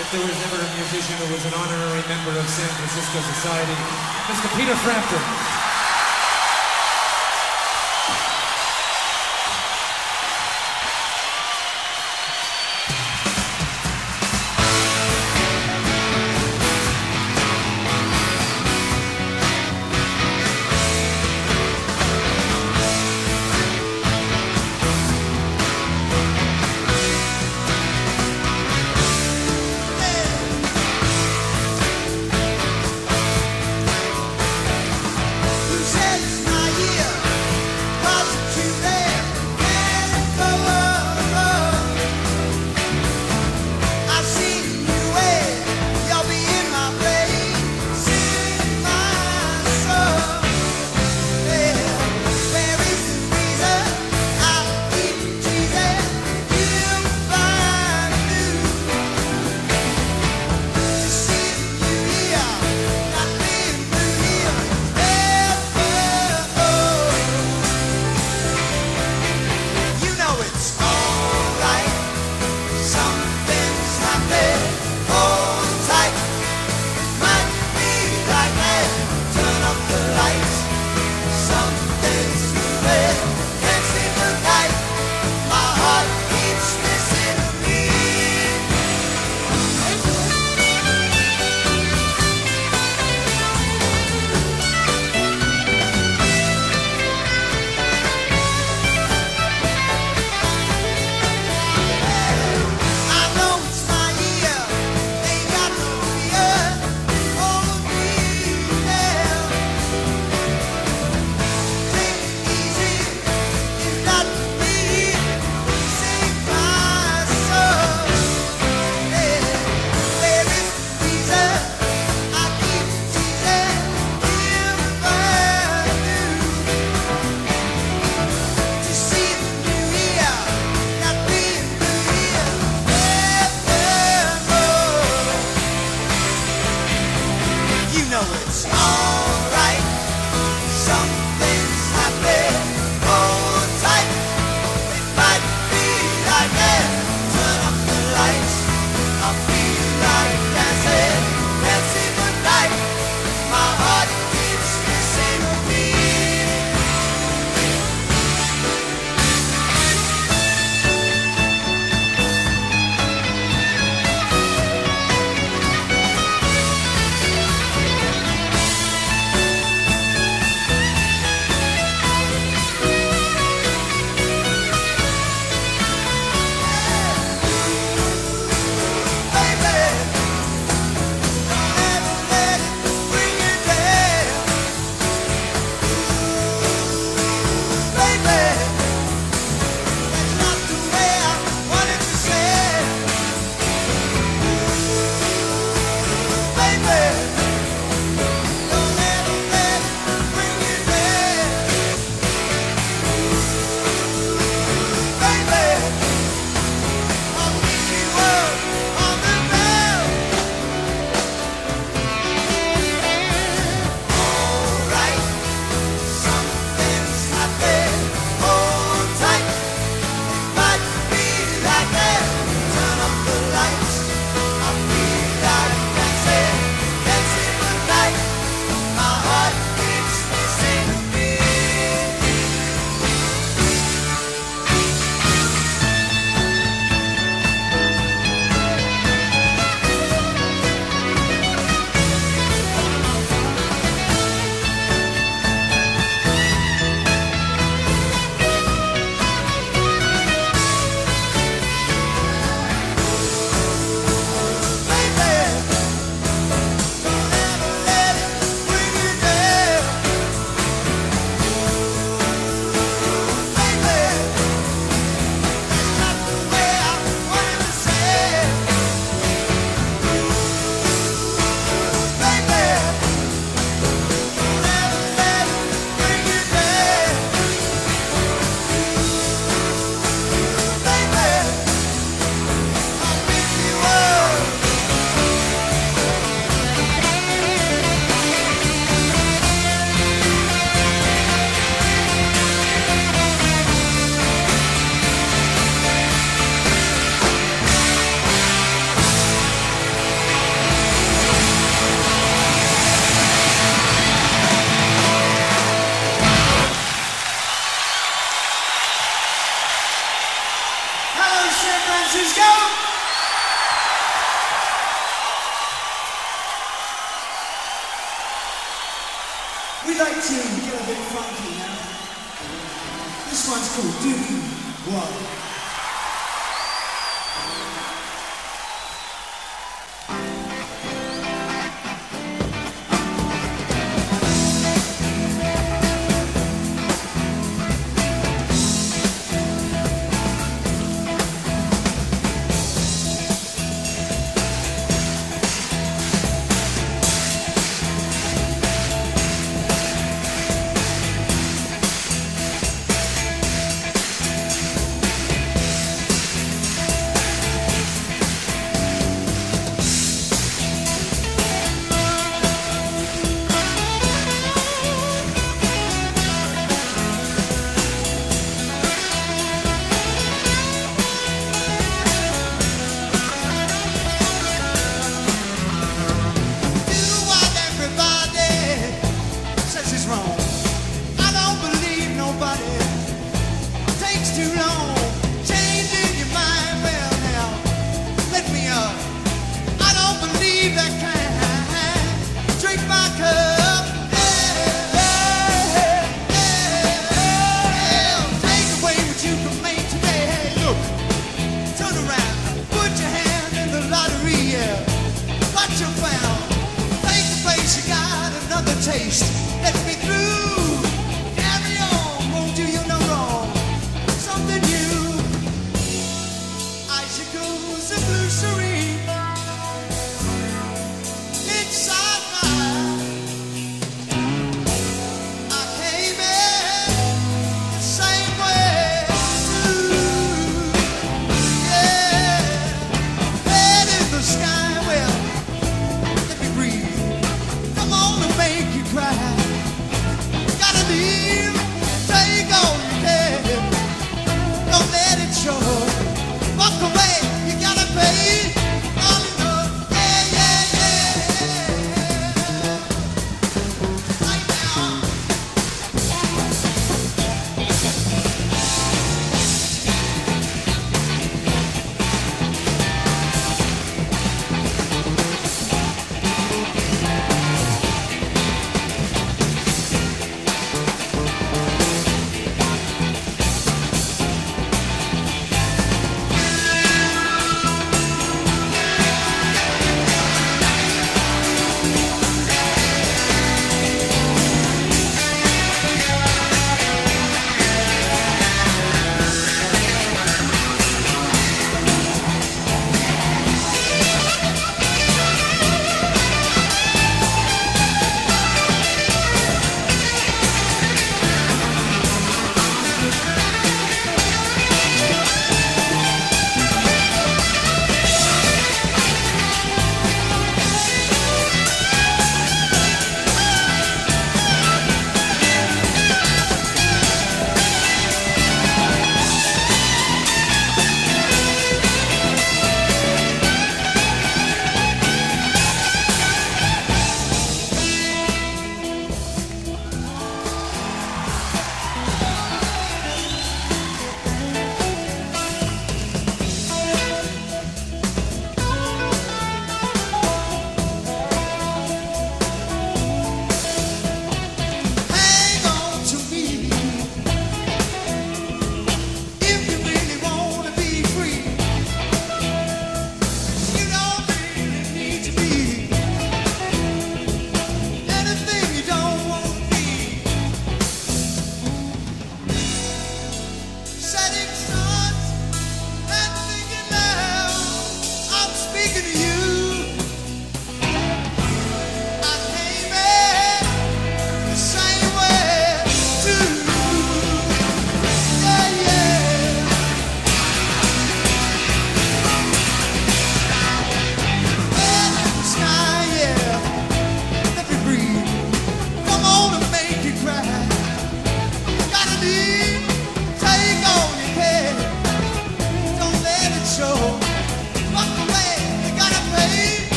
if there was ever a musician who was an honorary member of San Francisco Society, Mr. Peter Frampton.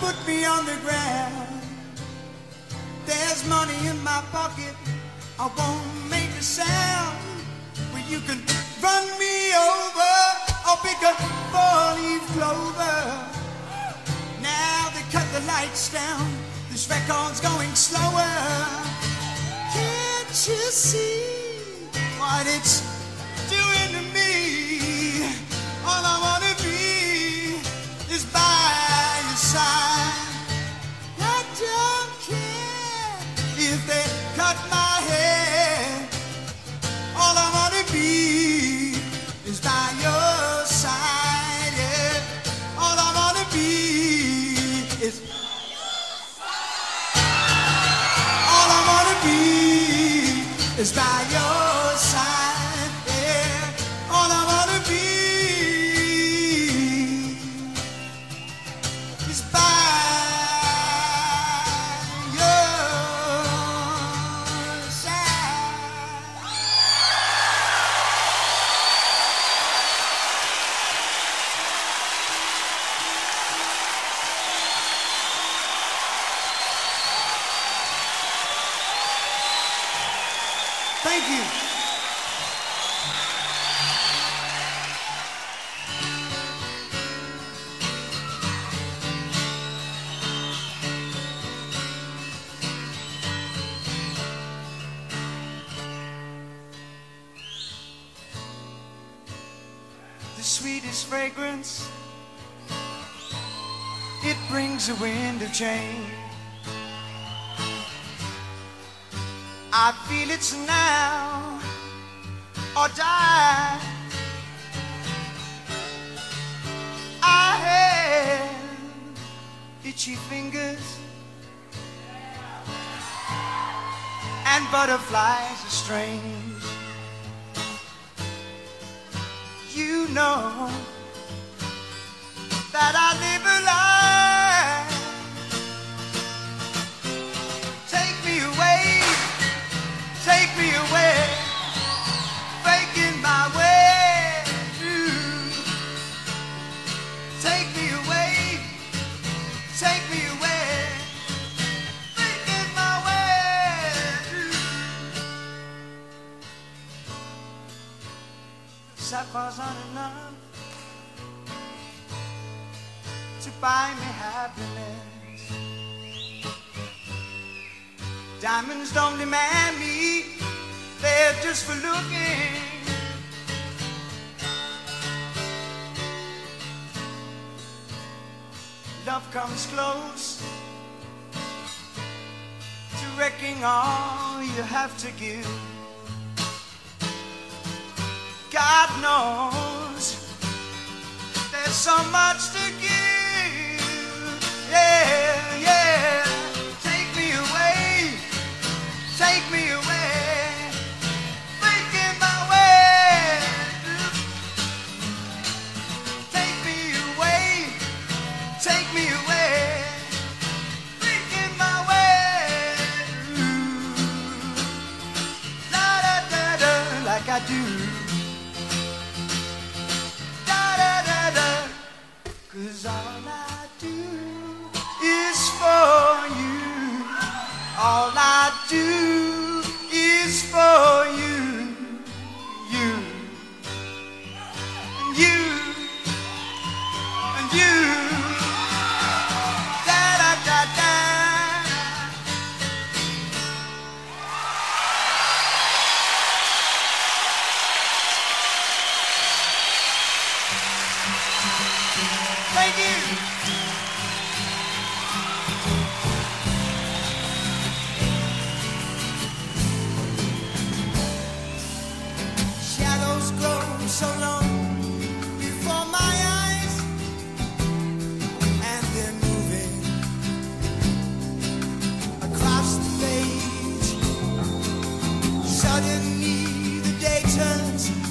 put me on the ground. There's money in my pocket. I won't make a sound. Well, you can run me over. I'll pick a four-leaf clover. Now they cut the lights down. This record's going slower. Can't you see what it's change. I feel it's now or die. I have itchy fingers and butterflies are strange. You know that I live. wasn't enough to buy me happiness. Diamonds don't demand me, they're just for looking. Love comes close to wrecking all you have to give. God knows there's so much to give. Yeah, yeah. Take me away, take me away, my way. Take me away, take me away. I do. Cause all I do is for you. All I do. day turns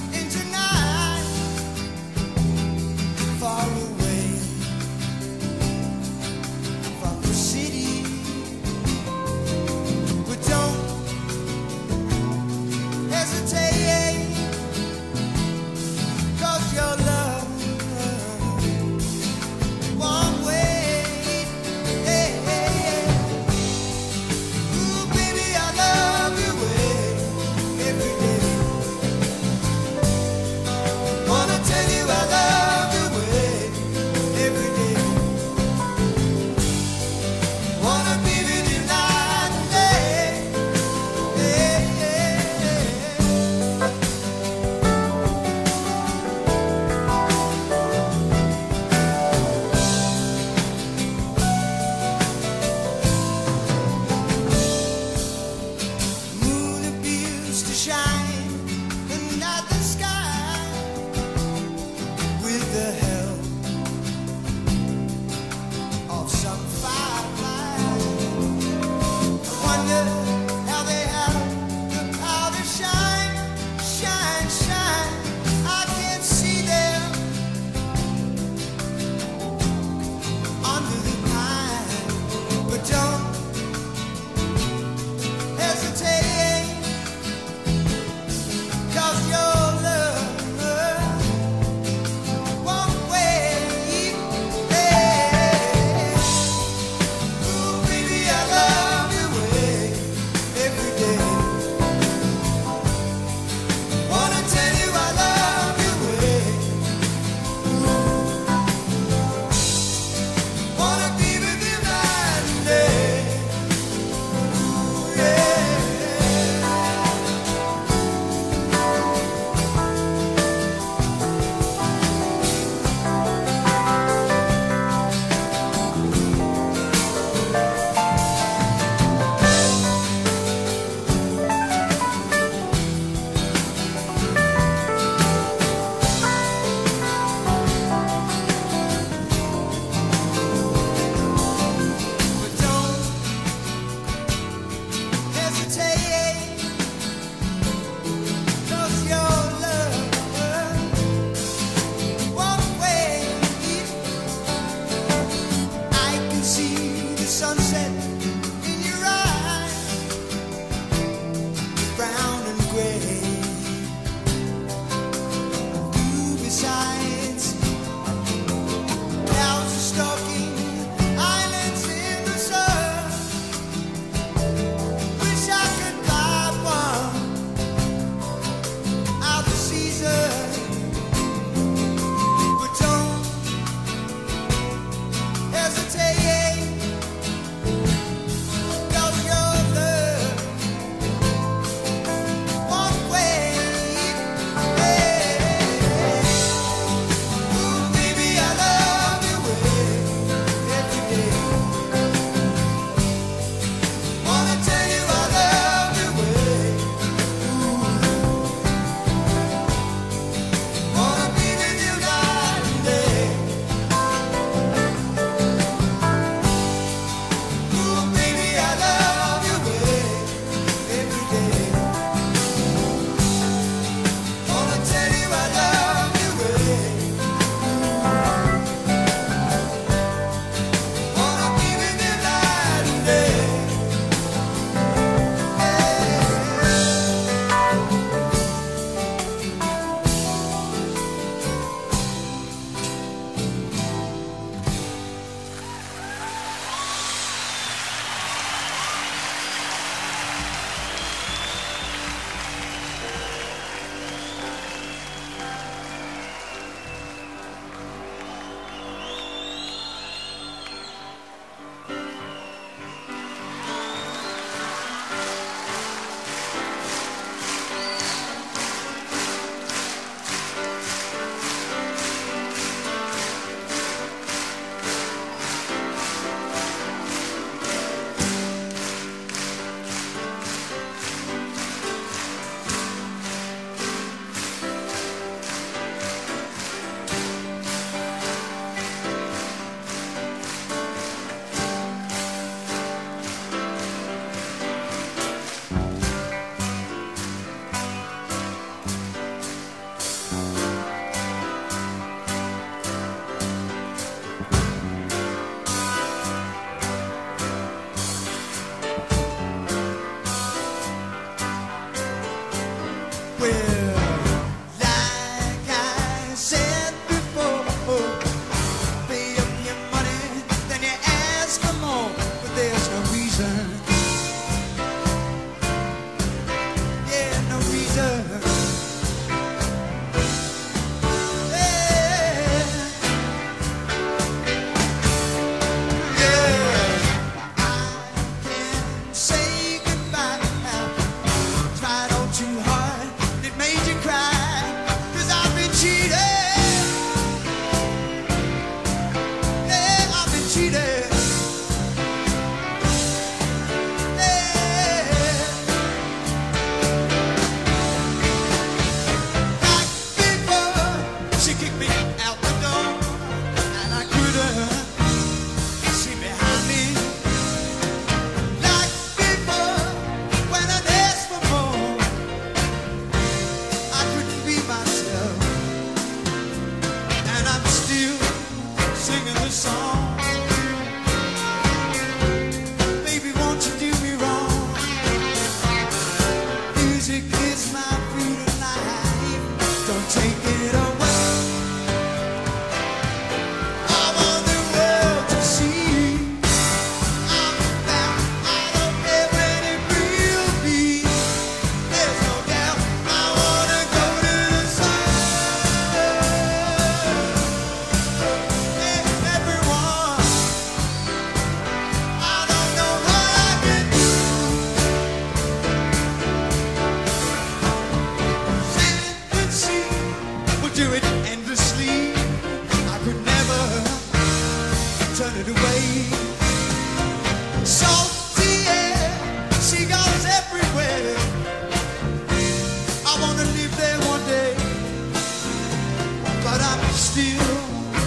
I'm still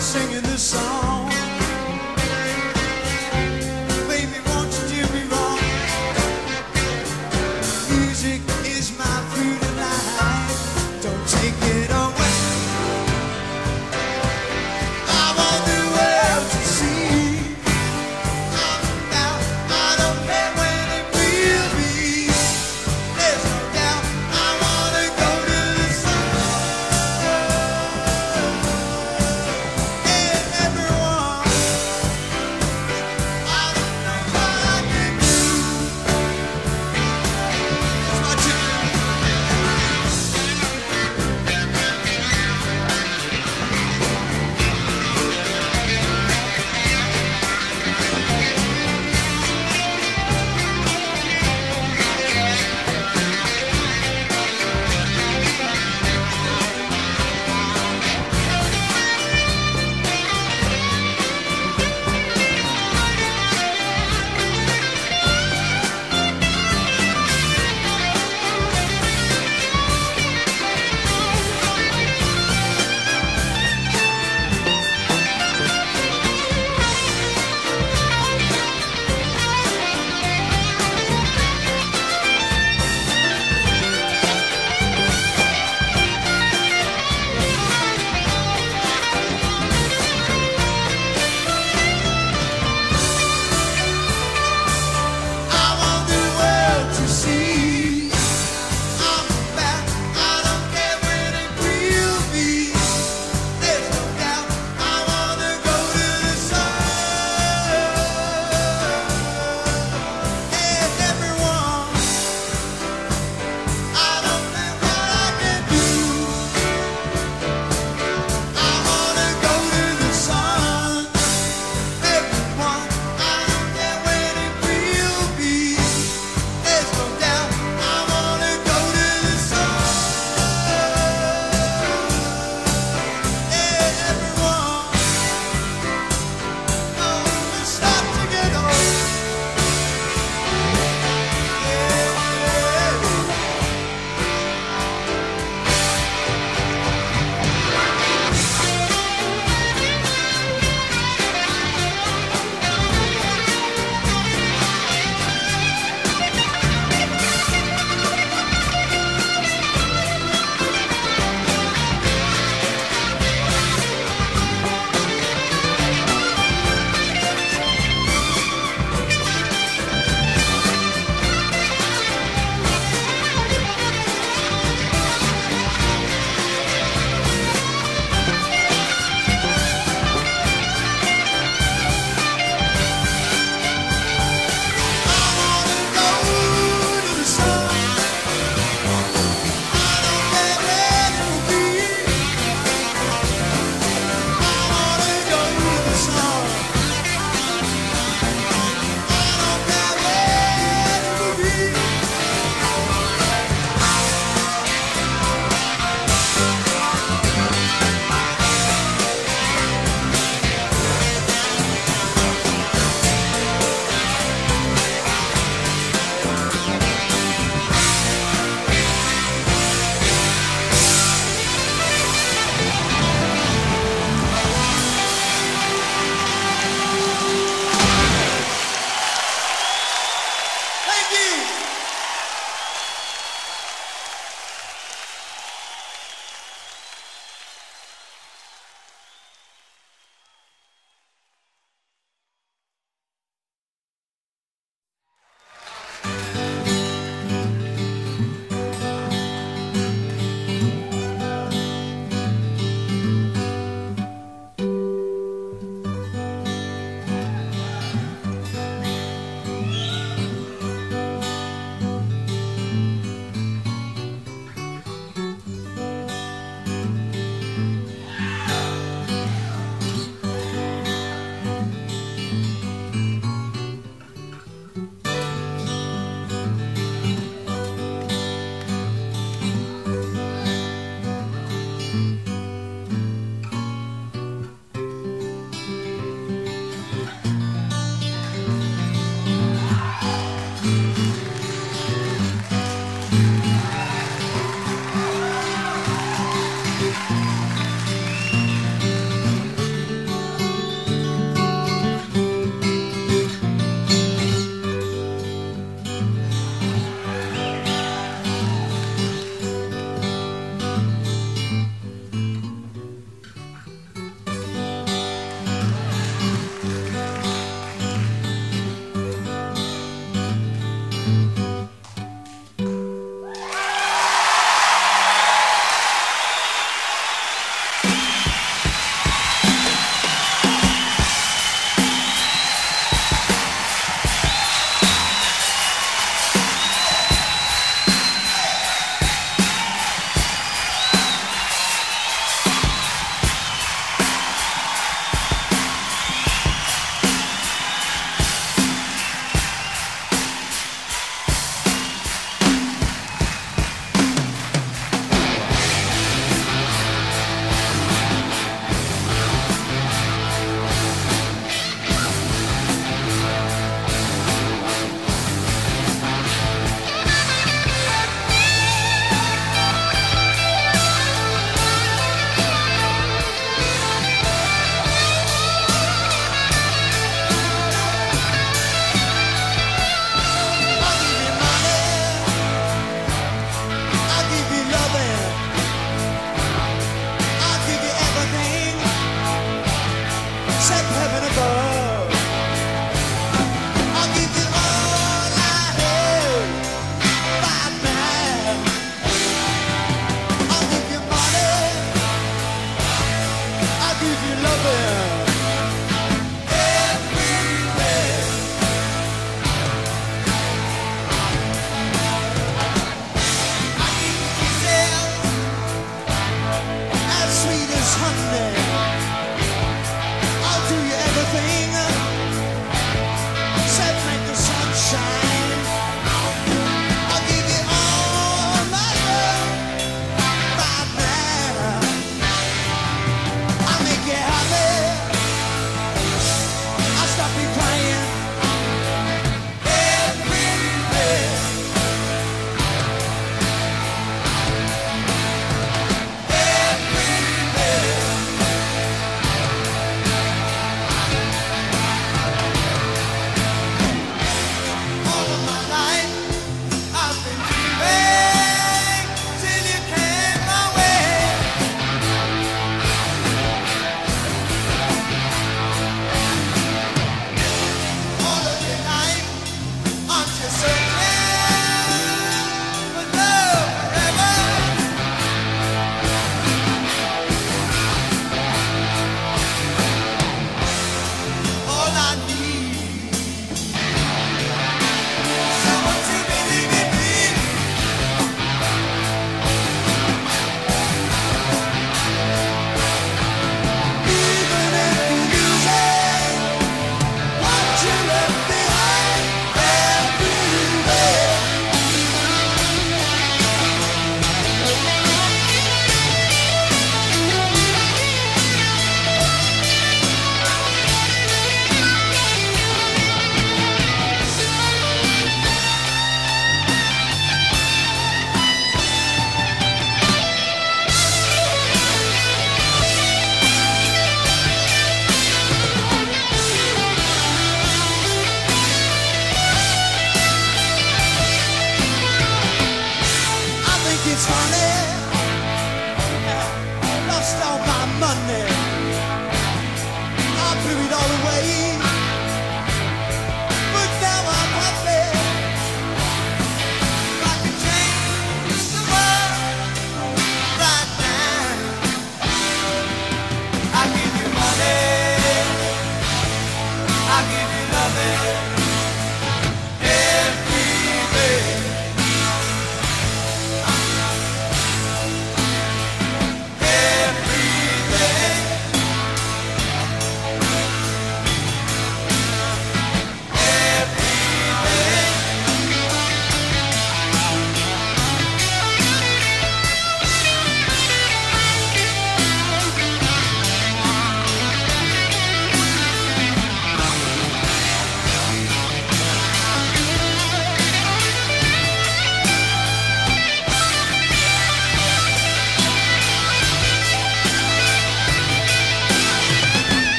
singing this song.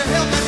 your help me?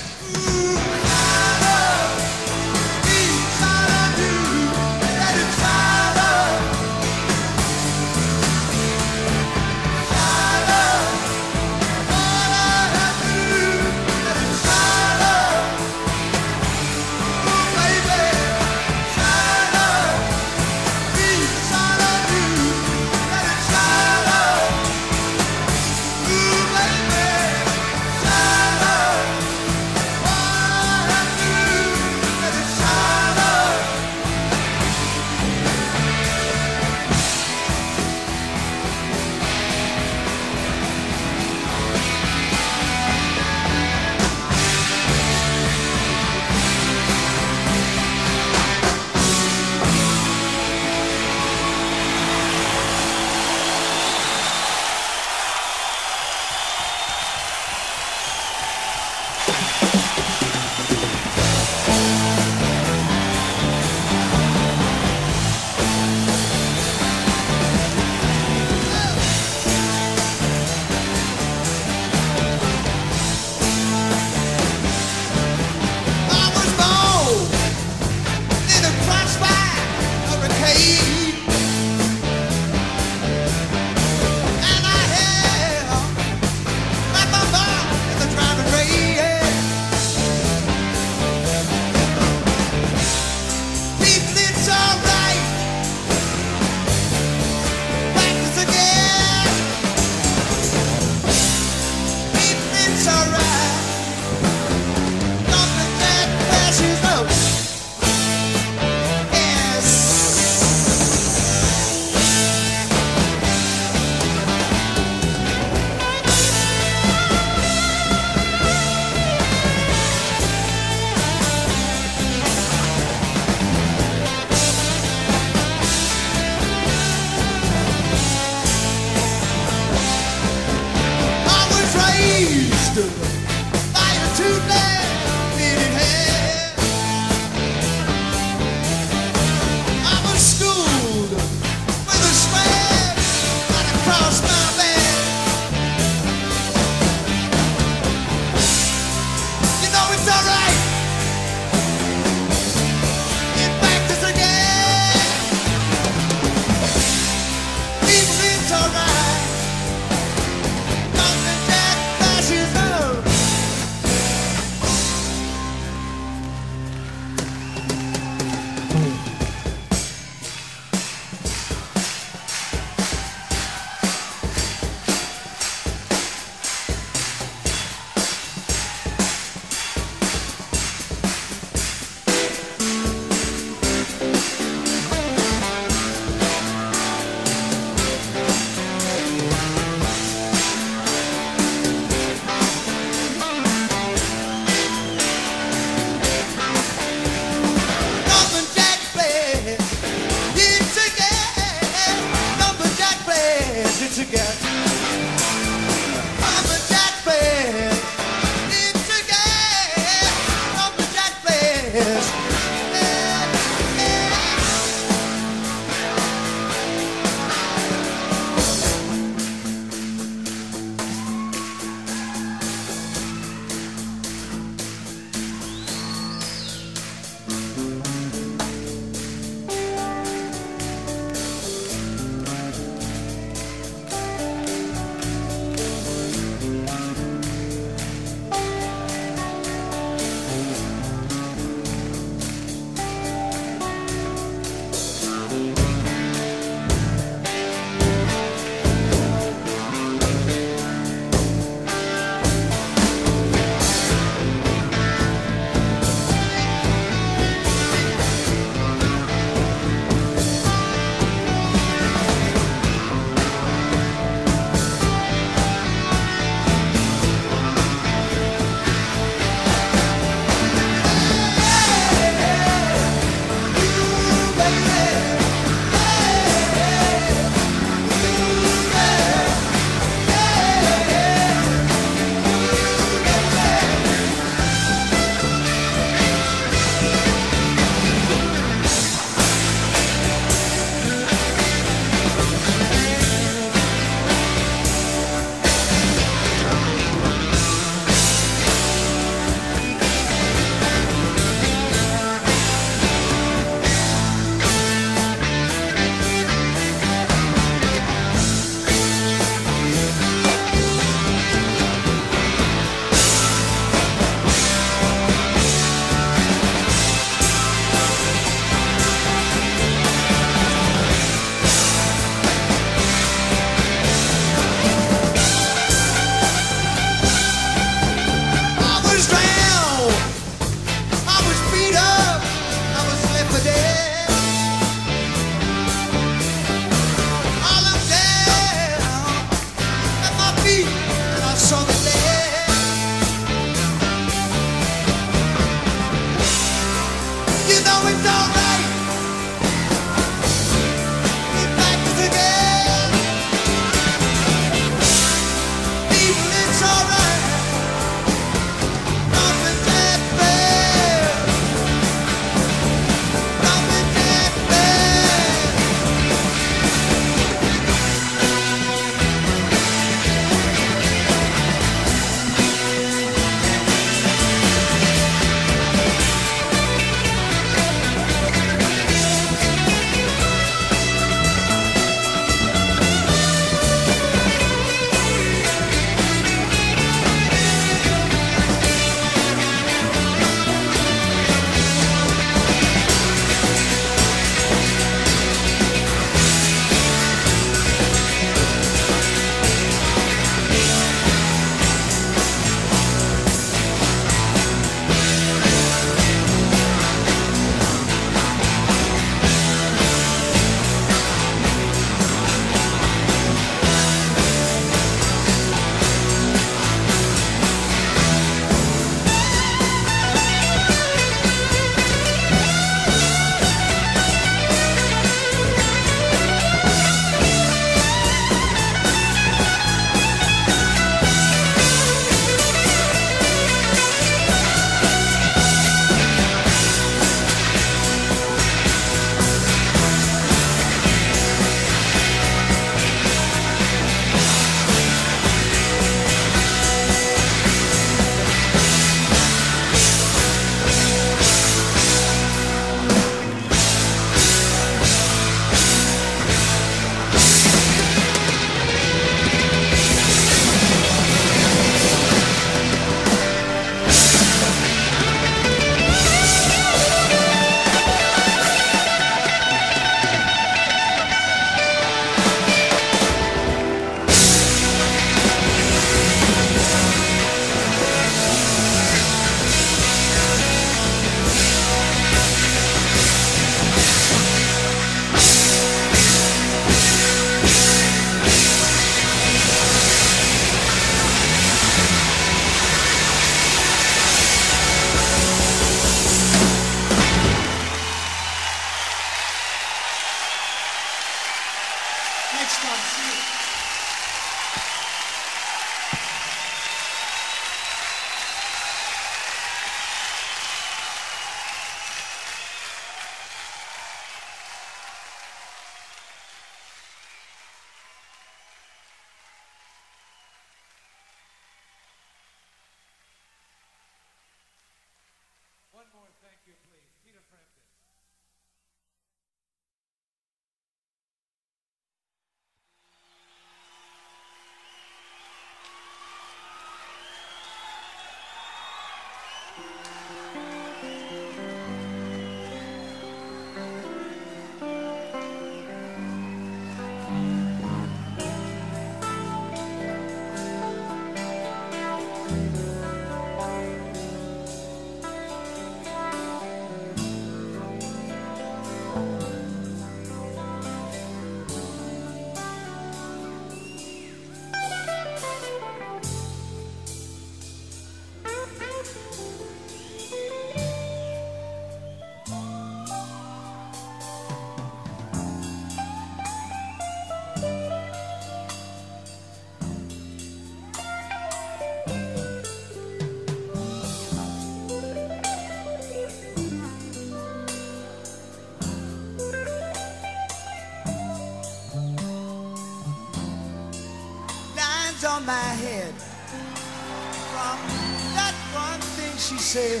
said.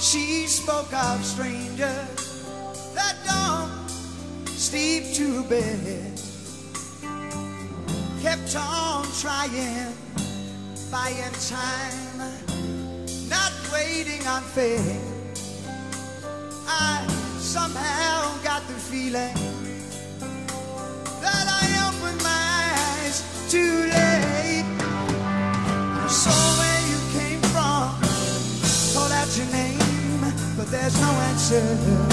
She spoke of strangers that don't sleep to bed. Kept on trying buying time not waiting on faith I somehow got the feeling said